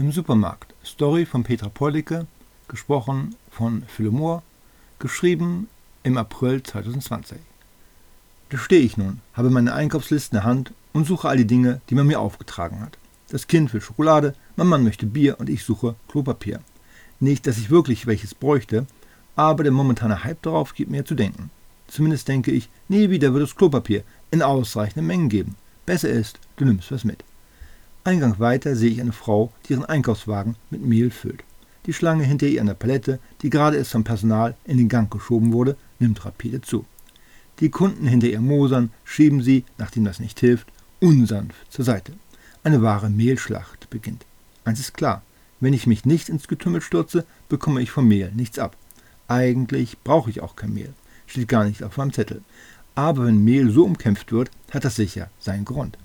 Im Supermarkt. Story von Petra Pollicke, gesprochen von Philomor, geschrieben im April 2020. Da stehe ich nun, habe meine Einkaufsliste in der Hand und suche all die Dinge, die man mir aufgetragen hat. Das Kind will Schokolade, mein Mann möchte Bier und ich suche Klopapier. Nicht, dass ich wirklich welches bräuchte, aber der momentane Hype darauf gibt mir zu denken. Zumindest denke ich, nie wieder wird es Klopapier in ausreichenden Mengen geben. Besser ist, du nimmst was mit. Eingang weiter sehe ich eine Frau, die ihren Einkaufswagen mit Mehl füllt. Die Schlange hinter ihr an der Palette, die gerade erst vom Personal in den Gang geschoben wurde, nimmt rapide zu. Die Kunden hinter ihr mosern, schieben sie, nachdem das nicht hilft, unsanft zur Seite. Eine wahre Mehlschlacht beginnt. Eins ist klar, wenn ich mich nicht ins Getümmel stürze, bekomme ich vom Mehl nichts ab. Eigentlich brauche ich auch kein Mehl, steht gar nicht auf meinem Zettel. Aber wenn Mehl so umkämpft wird, hat das sicher seinen Grund.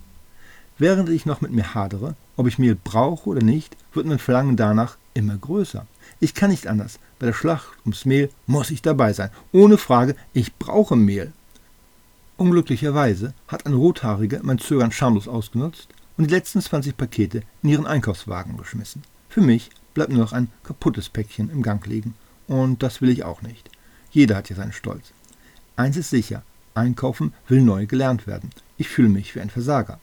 Während ich noch mit mir hadere, ob ich Mehl brauche oder nicht, wird mein Verlangen danach immer größer. Ich kann nicht anders. Bei der Schlacht ums Mehl muss ich dabei sein. Ohne Frage, ich brauche Mehl. Unglücklicherweise hat eine Rothaarige mein Zögern schamlos ausgenutzt und die letzten 20 Pakete in ihren Einkaufswagen geschmissen. Für mich bleibt nur noch ein kaputtes Päckchen im Gang liegen. Und das will ich auch nicht. Jeder hat ja seinen Stolz. Eins ist sicher, Einkaufen will neu gelernt werden. Ich fühle mich wie ein Versager.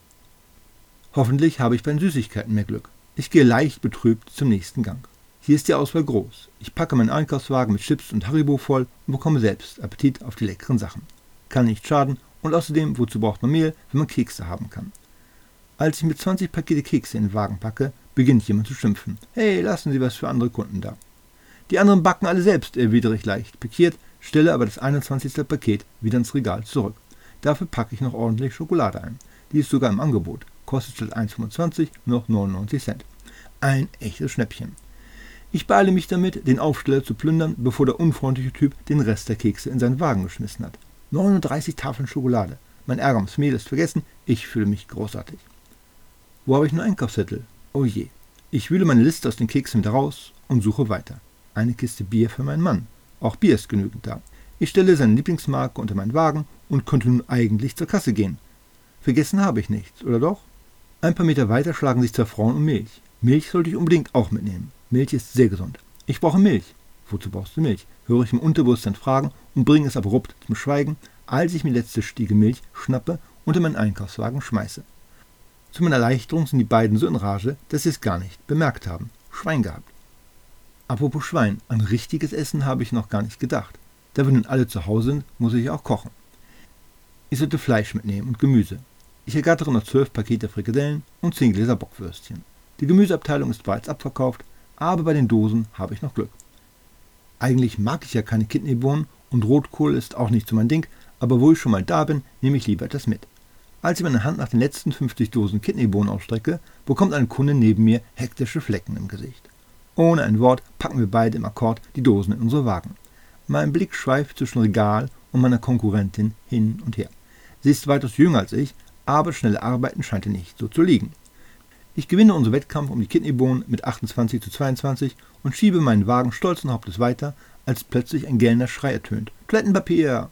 Hoffentlich habe ich bei den Süßigkeiten mehr Glück. Ich gehe leicht betrübt zum nächsten Gang. Hier ist die Auswahl groß. Ich packe meinen Einkaufswagen mit Chips und Haribo voll und bekomme selbst Appetit auf die leckeren Sachen. Kann nicht schaden und außerdem, wozu braucht man Mehl, wenn man Kekse haben kann? Als ich mit 20 Pakete Kekse in den Wagen packe, beginnt jemand zu schimpfen. Hey, lassen Sie was für andere Kunden da. Die anderen backen alle selbst, erwidere ich leicht pikiert, stelle aber das 21. Paket wieder ins Regal zurück. Dafür packe ich noch ordentlich Schokolade ein. Die ist sogar im Angebot kostet statt 1,25 noch 99 Cent. Ein echtes Schnäppchen. Ich beeile mich damit, den Aufsteller zu plündern, bevor der unfreundliche Typ den Rest der Kekse in seinen Wagen geschmissen hat. 39 Tafeln Schokolade. Mein Ärger ums Mehl ist vergessen. Ich fühle mich großartig. Wo habe ich einen Einkaufszettel? Oh je. Ich wühle meine Liste aus den Keksen wieder raus und suche weiter. Eine Kiste Bier für meinen Mann. Auch Bier ist genügend da. Ich stelle seine Lieblingsmarke unter meinen Wagen und könnte nun eigentlich zur Kasse gehen. Vergessen habe ich nichts, oder doch? Ein paar Meter weiter schlagen sich zwei Frauen um Milch. Milch sollte ich unbedingt auch mitnehmen. Milch ist sehr gesund. Ich brauche Milch. Wozu brauchst du Milch? Höre ich im Unterbewusstsein fragen und bringe es abrupt zum Schweigen, als ich mir letzte Stiege Milch schnappe und in meinen Einkaufswagen schmeiße. Zu meiner Erleichterung sind die beiden so in Rage, dass sie es gar nicht bemerkt haben. Schwein gehabt. Apropos Schwein, an richtiges Essen habe ich noch gar nicht gedacht. Da wir nun alle zu Hause sind, muss ich auch kochen. Ich sollte Fleisch mitnehmen und Gemüse. Ich ergattere noch zwölf Pakete Frikadellen und zehn Gläser Bockwürstchen. Die Gemüseabteilung ist bereits abverkauft, aber bei den Dosen habe ich noch Glück. Eigentlich mag ich ja keine Kidneybohnen und Rotkohl ist auch nicht so mein Ding, aber wo ich schon mal da bin, nehme ich lieber etwas mit. Als ich meine Hand nach den letzten 50 Dosen Kidneybohnen ausstrecke, bekommt ein Kunde neben mir hektische Flecken im Gesicht. Ohne ein Wort packen wir beide im Akkord die Dosen in unsere Wagen. Mein Blick schweift zwischen Regal und meiner Konkurrentin hin und her. Sie ist weitaus jünger als ich, aber schnelle Arbeiten scheint ihr nicht so zu liegen. Ich gewinne unseren Wettkampf um die Kidneybohnen mit 28 zu 22 und schiebe meinen Wagen stolzen Hauptes weiter, als plötzlich ein gellender Schrei ertönt. Toilettenpapier!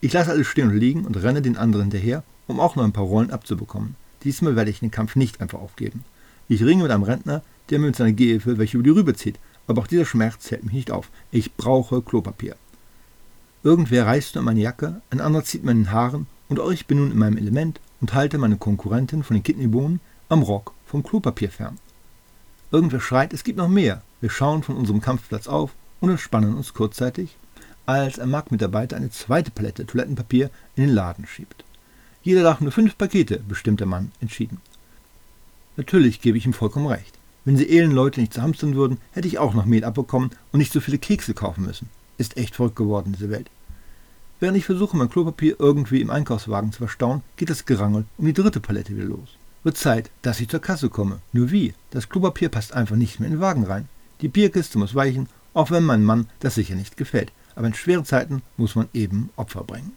Ich lasse alles stehen und liegen und renne den anderen hinterher, um auch noch ein paar Rollen abzubekommen. Diesmal werde ich den Kampf nicht einfach aufgeben. Ich ringe mit einem Rentner, der mir mit seiner Gehhilfe welche über die Rübe zieht, aber auch dieser Schmerz hält mich nicht auf. Ich brauche Klopapier. Irgendwer reißt nur meine Jacke, ein anderer zieht meinen Haaren und auch ich bin nun in meinem Element und halte meine Konkurrentin von den Kidneybohnen am Rock vom Klopapier fern. Irgendwer schreit, es gibt noch mehr. Wir schauen von unserem Kampfplatz auf und entspannen uns kurzzeitig, als ein Marktmitarbeiter eine zweite Palette Toilettenpapier in den Laden schiebt. Jeder darf nur fünf Pakete, bestimmt der Mann entschieden. Natürlich gebe ich ihm vollkommen recht. Wenn sie elenden Leute nicht zu hamstern würden, hätte ich auch noch Mehl abbekommen und nicht so viele Kekse kaufen müssen. Ist echt verrückt geworden, diese Welt. Während ich versuche, mein Klopapier irgendwie im Einkaufswagen zu verstauen, geht das Gerangel um die dritte Palette wieder los. Wird Zeit, dass ich zur Kasse komme. Nur wie? Das Klopapier passt einfach nicht mehr in den Wagen rein. Die Bierkiste muss weichen, auch wenn meinem Mann das sicher nicht gefällt. Aber in schweren Zeiten muss man eben Opfer bringen.